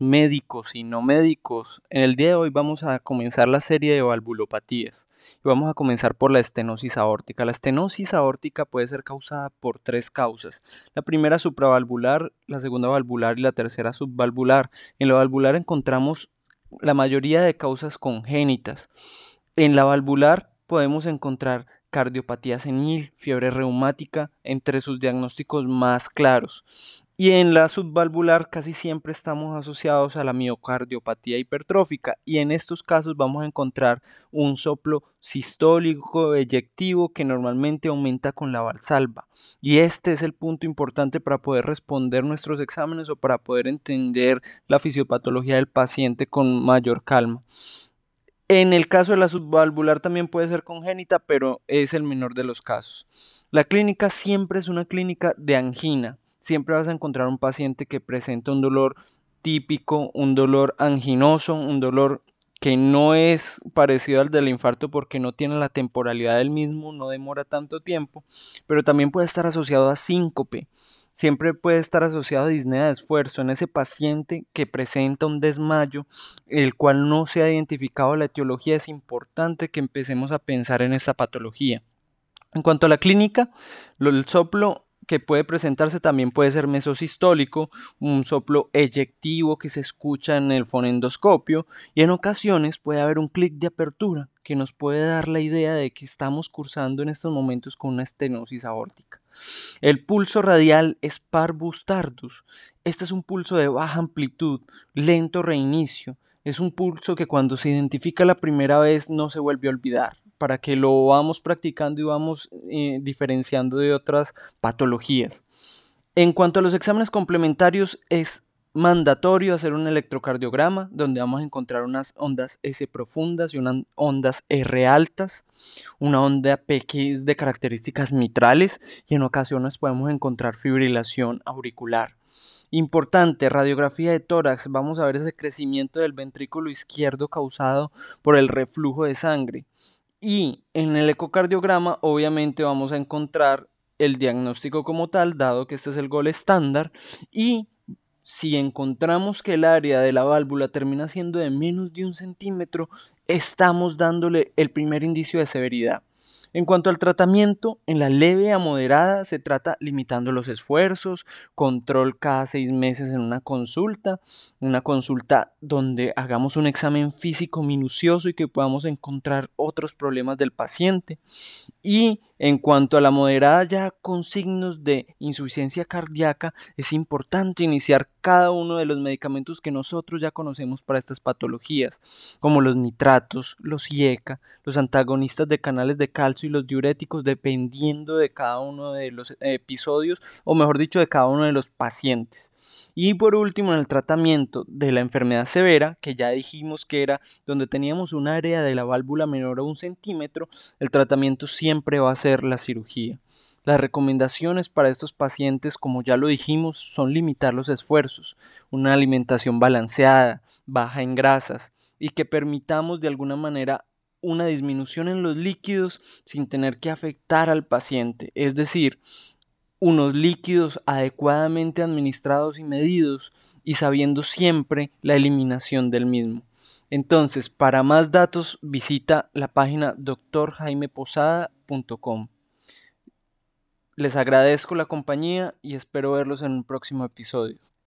médicos y no médicos, en el día de hoy vamos a comenzar la serie de valvulopatías vamos a comenzar por la estenosis aórtica. La estenosis aórtica puede ser causada por tres causas. La primera supravalvular, la segunda valvular y la tercera subvalvular. En la valvular encontramos la mayoría de causas congénitas. En la valvular podemos encontrar cardiopatía senil, fiebre reumática, entre sus diagnósticos más claros. Y en la subvalvular casi siempre estamos asociados a la miocardiopatía hipertrófica y en estos casos vamos a encontrar un soplo sistólico eyectivo que normalmente aumenta con la valsalva. Y este es el punto importante para poder responder nuestros exámenes o para poder entender la fisiopatología del paciente con mayor calma. En el caso de la subvalvular también puede ser congénita, pero es el menor de los casos. La clínica siempre es una clínica de angina siempre vas a encontrar un paciente que presenta un dolor típico, un dolor anginoso, un dolor que no es parecido al del infarto porque no tiene la temporalidad del mismo, no demora tanto tiempo, pero también puede estar asociado a síncope. Siempre puede estar asociado a disnea de esfuerzo en ese paciente que presenta un desmayo, el cual no se ha identificado la etiología. Es importante que empecemos a pensar en esta patología. En cuanto a la clínica, el soplo que puede presentarse también puede ser mesosistólico, un soplo eyectivo que se escucha en el fonendoscopio y en ocasiones puede haber un clic de apertura que nos puede dar la idea de que estamos cursando en estos momentos con una estenosis aórtica. El pulso radial es parvus tardus. Este es un pulso de baja amplitud, lento reinicio. Es un pulso que cuando se identifica la primera vez no se vuelve a olvidar para que lo vamos practicando y vamos eh, diferenciando de otras patologías. En cuanto a los exámenes complementarios, es mandatorio hacer un electrocardiograma donde vamos a encontrar unas ondas S profundas y unas ondas R altas, una onda P que es de características mitrales y en ocasiones podemos encontrar fibrilación auricular. Importante, radiografía de tórax, vamos a ver ese crecimiento del ventrículo izquierdo causado por el reflujo de sangre. Y en el ecocardiograma obviamente vamos a encontrar el diagnóstico como tal, dado que este es el gol estándar, y si encontramos que el área de la válvula termina siendo de menos de un centímetro, estamos dándole el primer indicio de severidad. En cuanto al tratamiento, en la leve a moderada se trata limitando los esfuerzos, control cada seis meses en una consulta, una consulta donde hagamos un examen físico minucioso y que podamos encontrar otros problemas del paciente. Y en cuanto a la moderada ya con signos de insuficiencia cardíaca, es importante iniciar cada uno de los medicamentos que nosotros ya conocemos para estas patologías, como los nitratos, los IECA, los antagonistas de canales de calcio y los diuréticos dependiendo de cada uno de los episodios o mejor dicho de cada uno de los pacientes. Y por último, en el tratamiento de la enfermedad severa, que ya dijimos que era donde teníamos un área de la válvula menor a un centímetro, el tratamiento siempre va a ser la cirugía. Las recomendaciones para estos pacientes, como ya lo dijimos, son limitar los esfuerzos, una alimentación balanceada, baja en grasas y que permitamos de alguna manera una disminución en los líquidos sin tener que afectar al paciente, es decir, unos líquidos adecuadamente administrados y medidos y sabiendo siempre la eliminación del mismo. Entonces, para más datos visita la página doctorjaimeposada.com. Les agradezco la compañía y espero verlos en un próximo episodio.